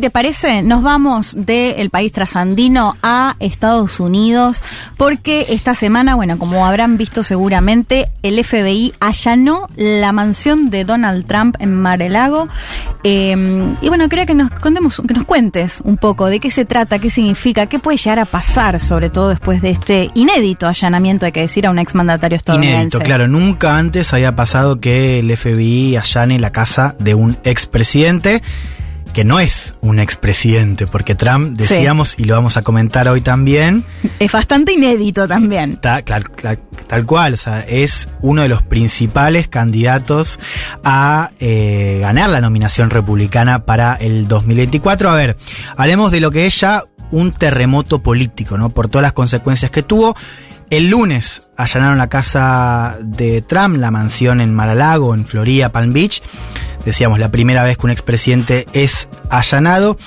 Te parece, nos vamos del país trasandino a Estados Unidos, porque esta semana, bueno, como habrán visto seguramente, el FBI allanó la mansión de Donald Trump en Mar-a-Lago. Eh, y bueno, quería que nos contemos, que nos cuentes un poco de qué se trata, qué significa, qué puede llegar a pasar, sobre todo después de este inédito allanamiento, hay que decir, a un exmandatario estadounidense. Inédito, claro, nunca antes había pasado que el FBI allane la casa de un expresidente que no es un expresidente, porque Trump, decíamos, y lo vamos a comentar hoy también. Es bastante inédito también. tal cual, o sea, es uno de los principales candidatos a eh, ganar la nominación republicana para el 2024. A ver, hablemos de lo que es ya un terremoto político, ¿no? Por todas las consecuencias que tuvo. El lunes allanaron la casa de Trump, la mansión en Mar-a-Lago, en Florida, Palm Beach. Decíamos, la primera vez que un expresidente es allanado.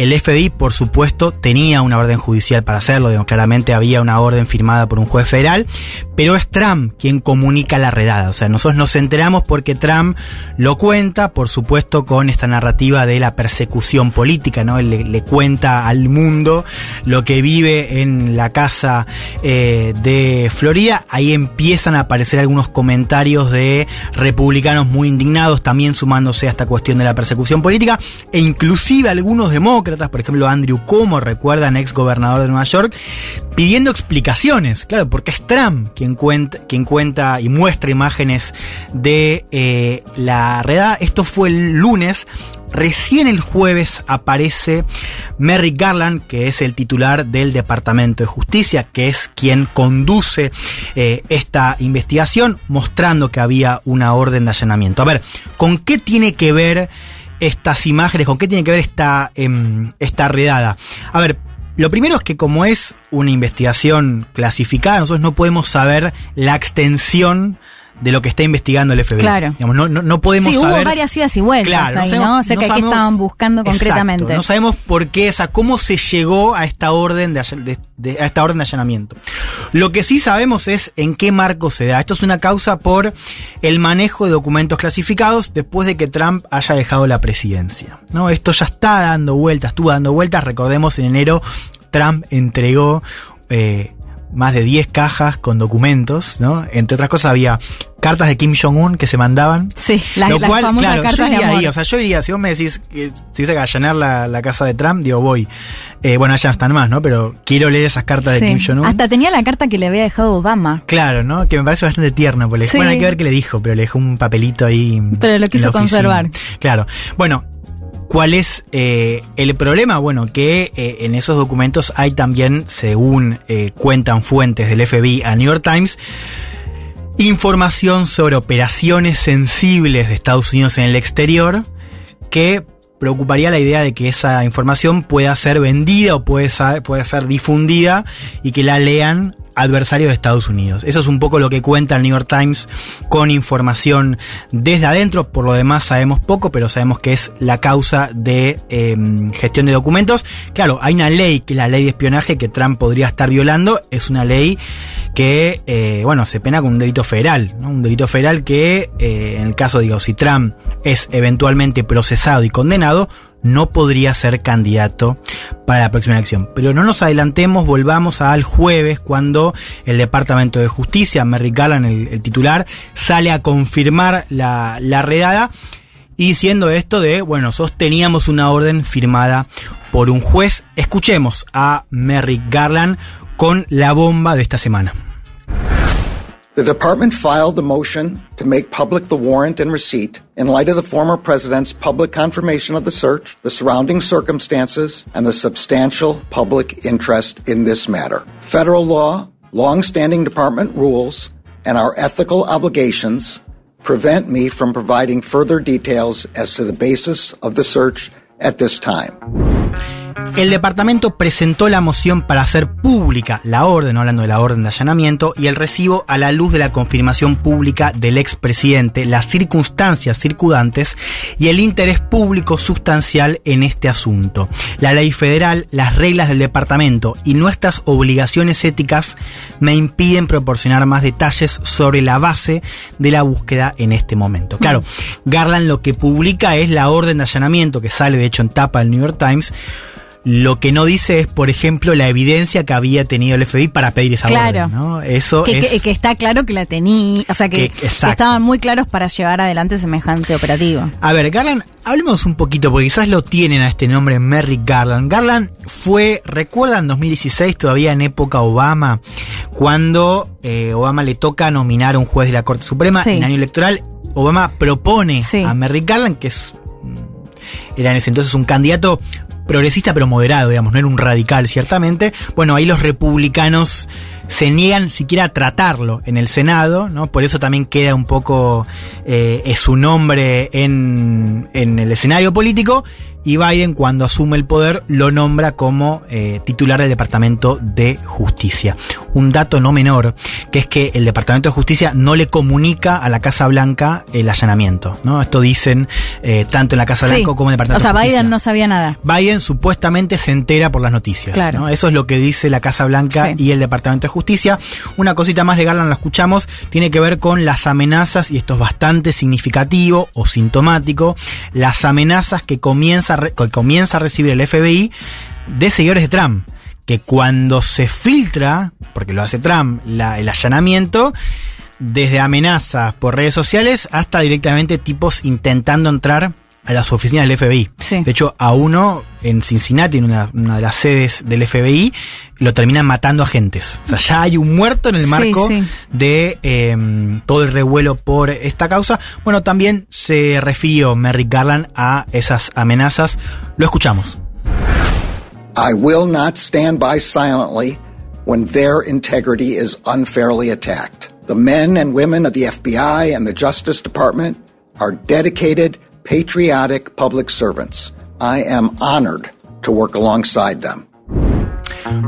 El FBI, por supuesto, tenía una orden judicial para hacerlo, claramente había una orden firmada por un juez federal, pero es Trump quien comunica la redada. O sea, nosotros nos enteramos porque Trump lo cuenta, por supuesto, con esta narrativa de la persecución política, ¿no? Él le, cuenta al mundo lo que vive en la casa eh, de Florida. Ahí empiezan a aparecer algunos comentarios de republicanos muy indignados, también sumándose a esta cuestión de la persecución política, e inclusive algunos demócratas por ejemplo Andrew Cuomo, recuerdan, ex gobernador de Nueva York, pidiendo explicaciones, claro, porque es Trump quien cuenta, quien cuenta y muestra imágenes de eh, la redada. Esto fue el lunes. Recién el jueves aparece Merrick Garland, que es el titular del Departamento de Justicia, que es quien conduce eh, esta investigación, mostrando que había una orden de allanamiento. A ver, ¿con qué tiene que ver estas imágenes? ¿Con qué tiene que ver esta, em, esta redada? A ver, lo primero es que como es una investigación clasificada, nosotros no podemos saber la extensión de lo que está investigando el FBI. Claro. Digamos, no, no, podemos sí, saber. hubo varias idas y vueltas claro, ahí, ¿no? O sea, que qué estaban buscando concretamente. no sabemos por qué, o sea, cómo se llegó a esta orden de, a esta orden de allanamiento. Lo que sí sabemos es en qué marco se da. Esto es una causa por el manejo de documentos clasificados después de que Trump haya dejado la presidencia. ¿no? Esto ya está dando vueltas, estuvo dando vueltas. Recordemos, en enero Trump entregó eh, más de 10 cajas con documentos, ¿no? Entre otras cosas había cartas de Kim Jong-un que se mandaban. Sí, la, lo cual, claro, yo iría ahí, o sea, yo iría, si vos me decís que si que allanar la, la, casa de Trump, digo, voy. Eh, bueno, allá no están más, ¿no? Pero quiero leer esas cartas de Kim Jong-un. Hasta tenía la carta que le había dejado Obama. Claro, ¿no? Que me parece bastante tierno, porque bueno, hay que ver qué le dijo, pero le dejó un papelito ahí. Pero lo quiso conservar. Claro. Bueno, ¿Cuál es eh, el problema? Bueno, que eh, en esos documentos hay también, según eh, cuentan fuentes del FBI a New York Times, información sobre operaciones sensibles de Estados Unidos en el exterior que preocuparía la idea de que esa información pueda ser vendida o puede ser difundida y que la lean adversario de Estados Unidos. Eso es un poco lo que cuenta el New York Times con información desde adentro. Por lo demás sabemos poco, pero sabemos que es la causa de em, gestión de documentos. Claro, hay una ley, que es la ley de espionaje, que Trump podría estar violando. Es una ley que, eh, bueno, se pena con un delito federal. Un delito federal que, eh, en el caso, digo, si Trump es eventualmente procesado y condenado, no podría ser candidato para la próxima elección. Pero no nos adelantemos, volvamos al jueves cuando el Departamento de Justicia, Merrick Garland, el, titular, sale a confirmar la, redada y diciendo esto de, bueno, nosotros teníamos una orden firmada por un juez. Escuchemos a Merrick Garland con la bomba de esta semana. The department filed the motion to make public the warrant and receipt in light of the former president's public confirmation of the search, the surrounding circumstances, and the substantial public interest in this matter. Federal law, long-standing department rules, and our ethical obligations prevent me from providing further details as to the basis of the search at this time. El departamento presentó la moción para hacer pública la orden, hablando de la orden de allanamiento, y el recibo a la luz de la confirmación pública del expresidente, las circunstancias circundantes y el interés público sustancial en este asunto. La ley federal, las reglas del departamento y nuestras obligaciones éticas me impiden proporcionar más detalles sobre la base de la búsqueda en este momento. Claro, Garland lo que publica es la orden de allanamiento que sale de hecho en tapa del New York Times lo que no dice es, por ejemplo, la evidencia que había tenido el FBI para pedir esa Claro. orden. ¿no? Eso Que, es, que- que está claro que la tenía, o sea, que, estaban muy claros para llevar adelante semejante operativo. A ver, Garland, hablemos un poquito, porque quizás lo tienen a este nombre, Merrick Garland. Garland fue, recuerdan 2016, todavía en época Obama, cuando eh, Obama le toca nominar a un juez de la Corte Suprema Sí. en año electoral. Obama propone Sí. a Merrick Garland, que es mm, era en ese entonces un candidato progresista pero moderado, digamos, no era un radical ciertamente. Bueno, ahí los republicanos se niegan siquiera a tratarlo en el Senado, ¿no? Por eso también queda un poco eh, es su nombre en, en el escenario político. Y Biden, cuando asume el poder, lo nombra como eh, titular del Departamento de Justicia. Un dato no menor, que es que el Departamento de Justicia no le comunica a la Casa Blanca el allanamiento. ¿no? Esto dicen eh, tanto en la Casa Sí. Blanca como en el Departamento O sea, de Justicia. Biden no sabía nada. Biden supuestamente se entera por las noticias. Claro. ¿no? Eso es lo que dice la Casa Blanca Sí. y el Departamento de Justicia. Una cosita más de Garland, la escuchamos, tiene que ver con las amenazas, y esto es bastante significativo o sintomático, las amenazas que comienza, a recibir el FBI de seguidores de Trump. Que cuando se filtra, porque lo hace Trump, el allanamiento, desde amenazas por redes sociales hasta directamente tipos intentando entrar a las oficinas del FBI. Sí. De hecho, a uno en Cincinnati, en una, una de las sedes del FBI, lo terminan matando agentes. O sea, ya hay un muerto en el Sí, marco sí. de eh, todo el revuelo por esta causa. Bueno, también se refirió Merrick Garland a esas amenazas. Lo escuchamos. I will not stand by silently when their integrity is unfairly attacked. The men and women of the FBI and the Justice Department are dedicated, patriotic public servants. I am honored to work alongside them.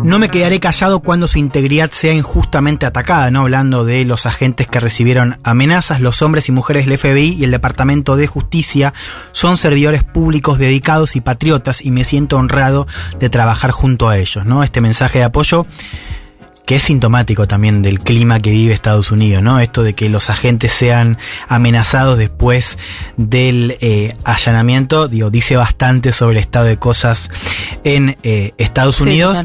No me quedaré callado cuando su integridad sea injustamente atacada, ¿no? Hablando de los agentes que recibieron amenazas, los hombres y mujeres del FBI y el Departamento de Justicia son servidores públicos dedicados y patriotas y me siento honrado de trabajar junto a ellos, ¿no? Este mensaje de apoyo que es sintomático también del clima que vive Estados Unidos, ¿no? Esto de que los agentes sean amenazados después del eh, allanamiento, digo, dice bastante sobre el estado de cosas en eh, Estados Unidos.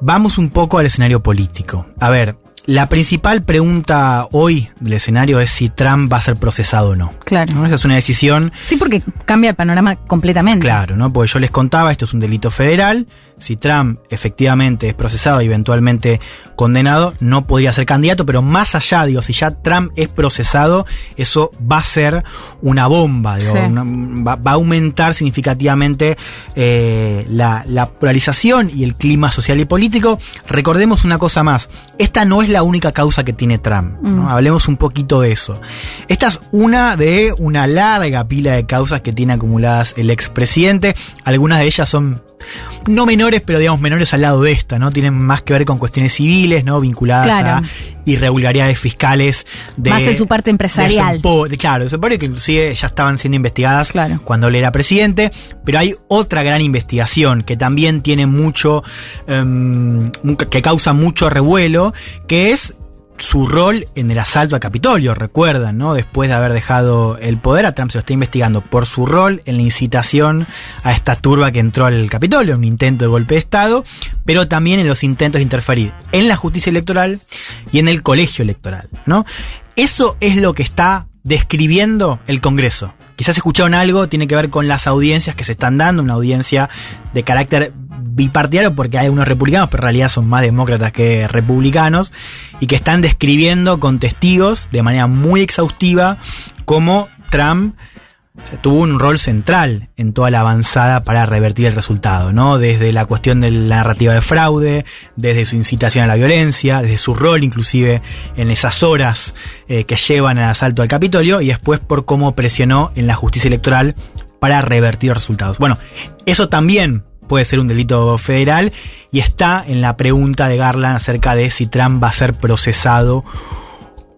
Vamos un poco al escenario político. A ver, la principal pregunta hoy del escenario es si Trump va a ser procesado o no. Claro. ¿No? Esa es una decisión Sí, porque cambia el panorama completamente. Claro, ¿no? Porque yo les contaba, esto es un delito federal. Si Trump efectivamente es procesado y eventualmente condenado, no podría ser candidato, pero más allá, digo, si ya Trump es procesado, eso va a ser una bomba, digo, Sí. una- va, va a aumentar significativamente eh, la, la polarización y el clima social y político. Recordemos una cosa más, esta no es la única causa que tiene Trump, ¿no? Mm. hablemos un poquito de eso. Esta es una de una larga pila de causas que tiene acumuladas el expresidente, algunas de ellas son no menores, pero digamos menores al lado de esta, ¿no? Tienen más que ver con cuestiones civiles, ¿no? Vinculadas Claro. a irregularidades fiscales de... Más en su parte empresarial. de de- claro, se parece que inclusive ya estaban siendo investigadas Claro. cuando él era presidente, pero hay otra gran investigación que también tiene mucho, em, que causa mucho revuelo, que es su rol en el asalto al Capitolio, recuerdan, ¿no? Después de haber dejado el poder, a Trump se lo está investigando por su rol en la incitación a esta turba que entró al Capitolio, un intento de golpe de Estado, pero también en los intentos de interferir en la justicia electoral y en el colegio electoral, ¿no? Eso es lo que está describiendo el Congreso. Quizás escucharon algo, tiene que ver con las audiencias que se están dando, una audiencia de carácter bipartidario porque hay unos republicanos, pero en realidad son más demócratas que republicanos, y que están describiendo con testigos de manera muy exhaustiva cómo Trump tuvo un rol central en toda la avanzada para revertir el resultado, ¿no? Desde la cuestión de la narrativa de fraude, desde su incitación a la violencia, desde su rol inclusive en esas horas eh, que llevan al asalto al Capitolio y después por cómo presionó en la justicia electoral para revertir los resultados. Bueno, eso también puede ser un delito federal y está en la pregunta de Garland acerca de si Trump va a ser procesado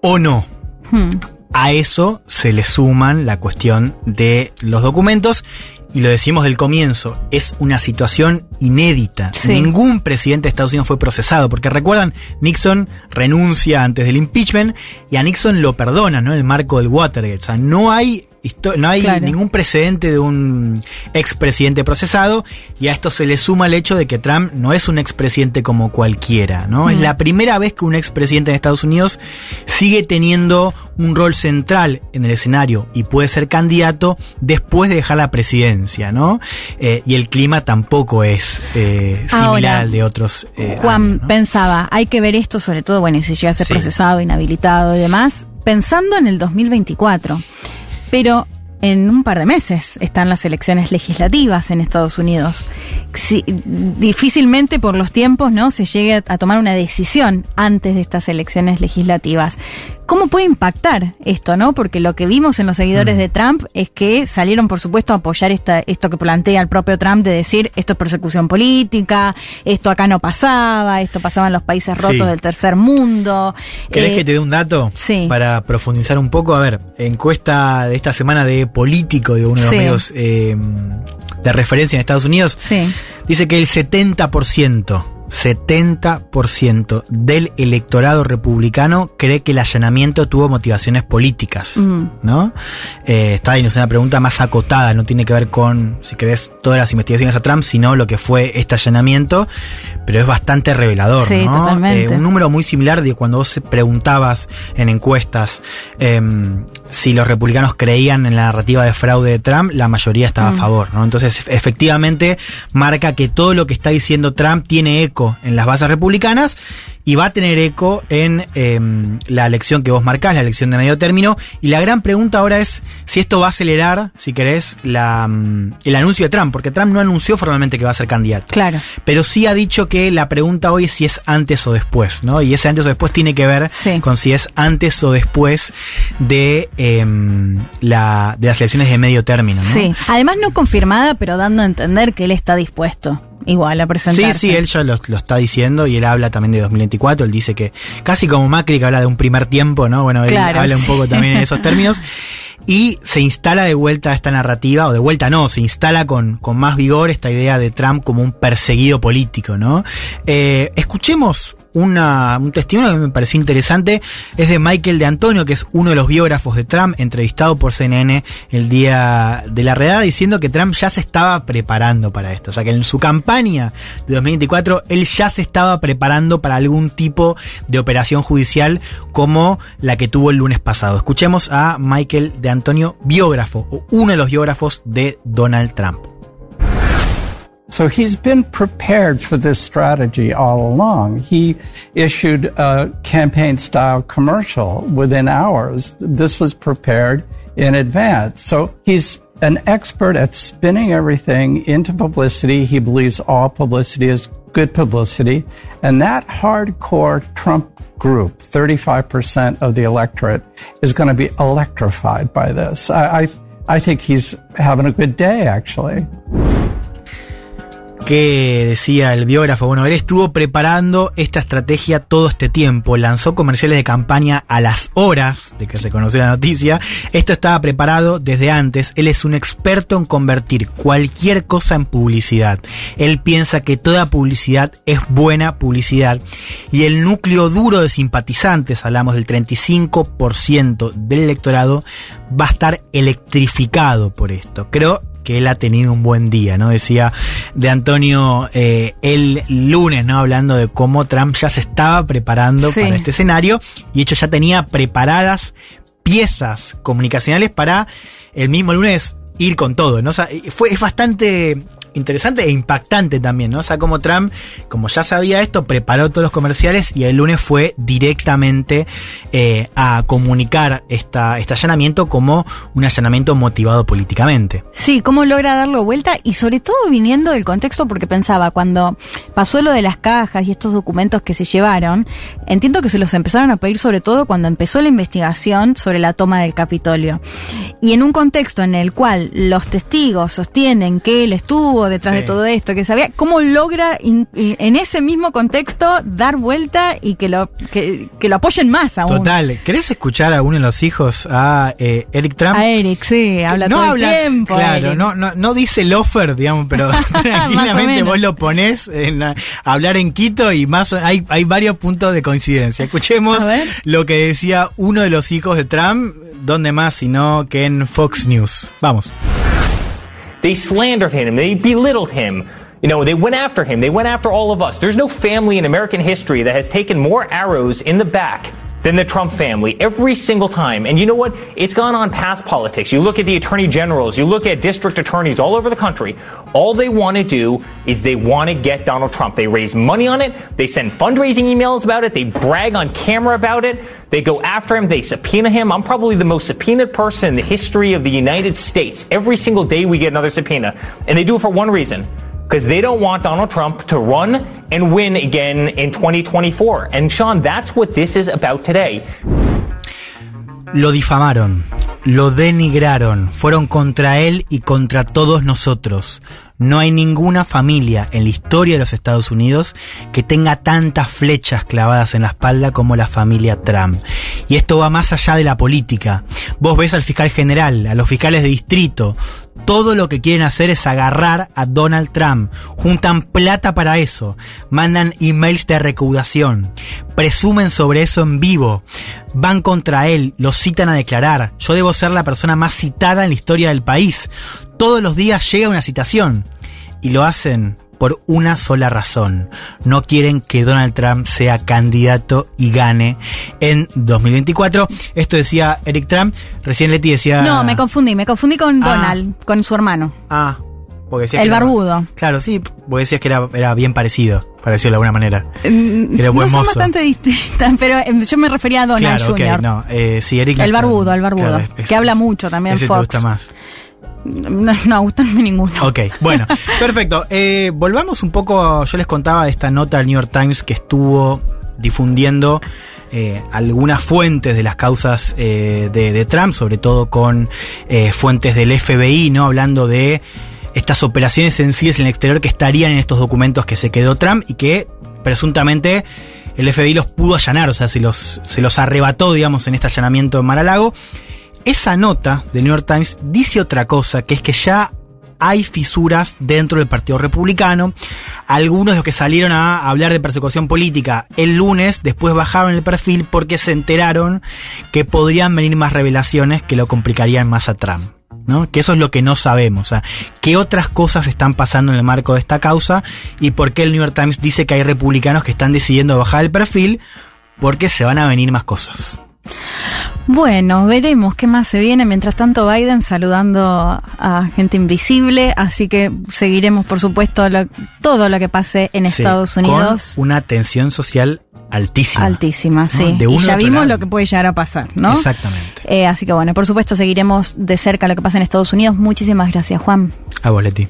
o no. Hmm. A eso se le suman la cuestión de los documentos y lo decimos del comienzo, es una situación inédita. Sí. Ningún presidente de Estados Unidos fue procesado, porque recuerdan, Nixon renuncia antes del impeachment y a Nixon lo perdona, ¿no? En el marco del Watergate. O sea, no hay, no hay Claro. ningún precedente de un expresidente procesado y a esto se le suma el hecho de que Trump no es un expresidente como cualquiera, ¿no? Es Mm. la primera vez que un expresidente de Estados Unidos sigue teniendo un rol central en el escenario y puede ser candidato después de dejar la presidencia, ¿no? Eh, y el clima tampoco es eh, similar Ahora, al de otros. eh, Juan años, ¿no? pensaba, hay que ver esto sobre todo, bueno, si llega a ser Sí. procesado, inhabilitado y demás, pensando en el 2024. Pero en un par de meses están las elecciones legislativas en Estados Unidos. Si- difícilmente por los tiempos, ¿no? Se llegue a, tomar una decisión antes de estas elecciones legislativas. ¿Cómo puede impactar esto, no? Porque lo que vimos en los seguidores Mm. de Trump es que salieron, por supuesto, a apoyar esta, esto que plantea el propio Trump de decir esto es persecución política, esto acá no pasaba, esto pasaba en los países Sí. rotos del tercer mundo. ¿Querés Eh, que te dé un dato? sí. Para profundizar un poco. A ver, encuesta de esta semana de Político, de uno de los Sí. medios eh, de referencia en Estados Unidos, Sí. dice que el 70%, 70% del electorado republicano cree que el allanamiento tuvo motivaciones políticas. ¿no? Eh, está bien, es una pregunta más acotada, no tiene que ver con, si querés, todas las investigaciones a Trump, sino lo que fue este allanamiento, pero es bastante revelador, Sí, ¿no? totalmente. Eh, un número muy similar de cuando vos preguntabas en encuestas em, si los republicanos creían en la narrativa de fraude de Trump, la mayoría estaba Mm. a favor, ¿no? Entonces, efectivamente, marca que todo lo que está diciendo Trump tiene eco en las bases republicanas y va a tener eco en em, la elección que vos marcás, la elección de medio término. Y la gran pregunta ahora es si esto va a acelerar, si querés, la, mm, el anuncio de Trump, porque Trump no anunció formalmente que va a ser candidato. Claro. Pero sí ha dicho que la pregunta hoy es si es antes o después, ¿no? Y ese antes o después tiene que ver Sí. con si es antes o después de, em, la, de las elecciones de medio término, ¿no? Sí. Además no confirmada, pero dando a entender que él está dispuesto igual a Sí, presentarse. sí, él ya lo, lo está diciendo y él habla también de 2024. Él dice que casi como Macri que habla de un primer tiempo, ¿no? Bueno, él Claro, habla un sí. poco también en esos términos. Y se instala de vuelta esta narrativa, o de vuelta no, se instala con, con más vigor esta idea de Trump como un perseguido político, ¿no? Eh, escuchemos una, un testimonio que me pareció interesante, es de Michael de Antonio, que es uno de los biógrafos de Trump, entrevistado por CNN el día de la redada, diciendo que Trump ya se estaba preparando para esto. O sea, que en su campaña de 2024 él ya se estaba preparando para algún tipo de operación judicial como la que tuvo el lunes pasado. Escuchemos a Michael de Antonio, biógrafo, o uno de los biógrafos de Donald Trump. So he's been prepared for this strategy all along. He issued a campaign style commercial within hours. This was prepared in advance. So he's an expert at spinning everything into publicity. He believes all publicity is good publicity. And that hardcore Trump group, 35% of the electorate, is going to be electrified by this. I, I, I think he's having a good day, actually. Que decía el biógrafo, bueno, él estuvo preparando esta estrategia todo este tiempo, lanzó comerciales de campaña a las horas de que se conoció la noticia, esto estaba preparado desde antes, él es un experto en convertir cualquier cosa en publicidad, él piensa que toda publicidad es buena publicidad. Y el núcleo duro de simpatizantes, hablamos del 35% del electorado, va a estar electrificado por esto. Creo que él ha tenido un buen día, ¿no? Decía de Antonio eh, el lunes, ¿no? Hablando de cómo Trump ya se estaba preparando Sí. para este escenario y hecho ya tenía preparadas piezas comunicacionales para el mismo lunes ir con todo, ¿no? O sea, fue, es bastante interesante e impactante también, ¿no? O sea, como Trump, como ya sabía esto, preparó todos los comerciales y el lunes fue directamente eh, a comunicar esta, este allanamiento como un allanamiento motivado políticamente. Sí, cómo logra darlo vuelta y sobre todo viniendo del contexto porque pensaba, cuando pasó lo de las cajas y estos documentos que se llevaron, entiendo que se los empezaron a pedir sobre todo cuando empezó la investigación sobre la toma del Capitolio. Y en un contexto en el cual los testigos sostienen que él estuvo estuvo detrás Sí. de todo esto, que sabía cómo logra in- in- en ese mismo contexto dar vuelta y que lo, que, que lo apoyen más aún. Total. ¿Querés escuchar a uno de los hijos, a eh, Eric Trump? A Eric, sí, habla no todo habla, el tiempo. Claro, no, no, no dice el offer, digamos, pero tranquilamente vos lo ponés en, a hablar en Quito y más hay, hay varios puntos de coincidencia. Escuchemos lo que decía uno de los hijos de Trump, donde más sino que en Fox News. Vamos. They slandered him. They belittled him. You know, they went after him. They went after all of us. There's no family in American history that has taken more arrows in the back than the Trump family every single time. And you know what? It's gone on past politics. You look at the attorney generals, you look at district attorneys all over the country. All they want to do is they want to get Donald Trump. They raise money on it. They send fundraising emails about it. They brag on camera about it. They go after him. They subpoena him. I'm probably the most subpoenaed person in the history of the United States. Every single day we get another subpoena. And they do it for one reason. Because they don't want Donald Trump to run and win again in 2024. And Sean, that's what this is about today. Lo difamaron, lo denigraron, fueron contra él y contra todos nosotros. No hay ninguna familia en la historia de los Estados Unidos que tenga tantas flechas clavadas en la espalda como la familia Trump. Y esto va más allá de la política. Vos ves al fiscal general, a los fiscales de distrito, todo lo que quieren hacer es agarrar a Donald Trump. Juntan plata para eso. Mandan emails de recaudación. Presumen sobre eso en vivo. Van contra él. Lo citan a declarar. Yo debo ser la persona más citada en la historia del país. Todos los días llega una citación. Y lo hacen por una sola razón. No quieren que Donald Trump sea candidato y gane en 2024. Esto decía Eric Trump. Recién Leti decía... No, me confundí, me confundí con Ah. Donald, con su hermano. Ah, porque decías El que era- barbudo. claro, sí, porque decías que era, era bien parecido, parecido de alguna manera. Mm, Era no son mozo. bastante distintas, pero eh, yo me refería a Donald claro, Jr. no, eh, sí, Eric. El barbudo, el barbudo, claro, que habla mucho también Ese Fox. te gusta más. No, no gustarme ninguno. Ok, bueno, perfecto. Eh, volvamos un poco, yo les contaba de esta nota del New York Times que estuvo difundiendo eh, algunas fuentes de las causas eh, de, de Trump, sobre todo con eh, fuentes del FBI, ¿no? Hablando de estas operaciones sensibles en el exterior que estarían en estos documentos que se quedó Trump y que presuntamente el FBI los pudo allanar, o sea, se los, se los arrebató, digamos, en este allanamiento en Mar-a-Lago. Esa nota del New York Times dice otra cosa, que es que ya hay fisuras dentro del Partido Republicano. Algunos de los que salieron a hablar de persecución política el lunes, después bajaron el perfil porque se enteraron que podrían venir más revelaciones que lo complicarían más a Trump. ¿no? Que eso es lo que no sabemos. Qué otras cosas están pasando en el marco de esta causa y por qué el New York Times dice que hay republicanos que están decidiendo bajar el perfil porque se van a venir más cosas. Bueno, veremos qué más se viene. Mientras tanto, Biden saludando a gente invisible, así que seguiremos, por supuesto, lo- todo lo que pase en Sí, Estados Unidos. Con una tensión social altísima. Altísima, sí. Y ya vimos lado. lo que puede llegar a pasar, ¿no? Exactamente. Eh, así que bueno, por supuesto seguiremos de cerca lo que pasa en Estados Unidos. Muchísimas gracias, Juan. A vos, Leti.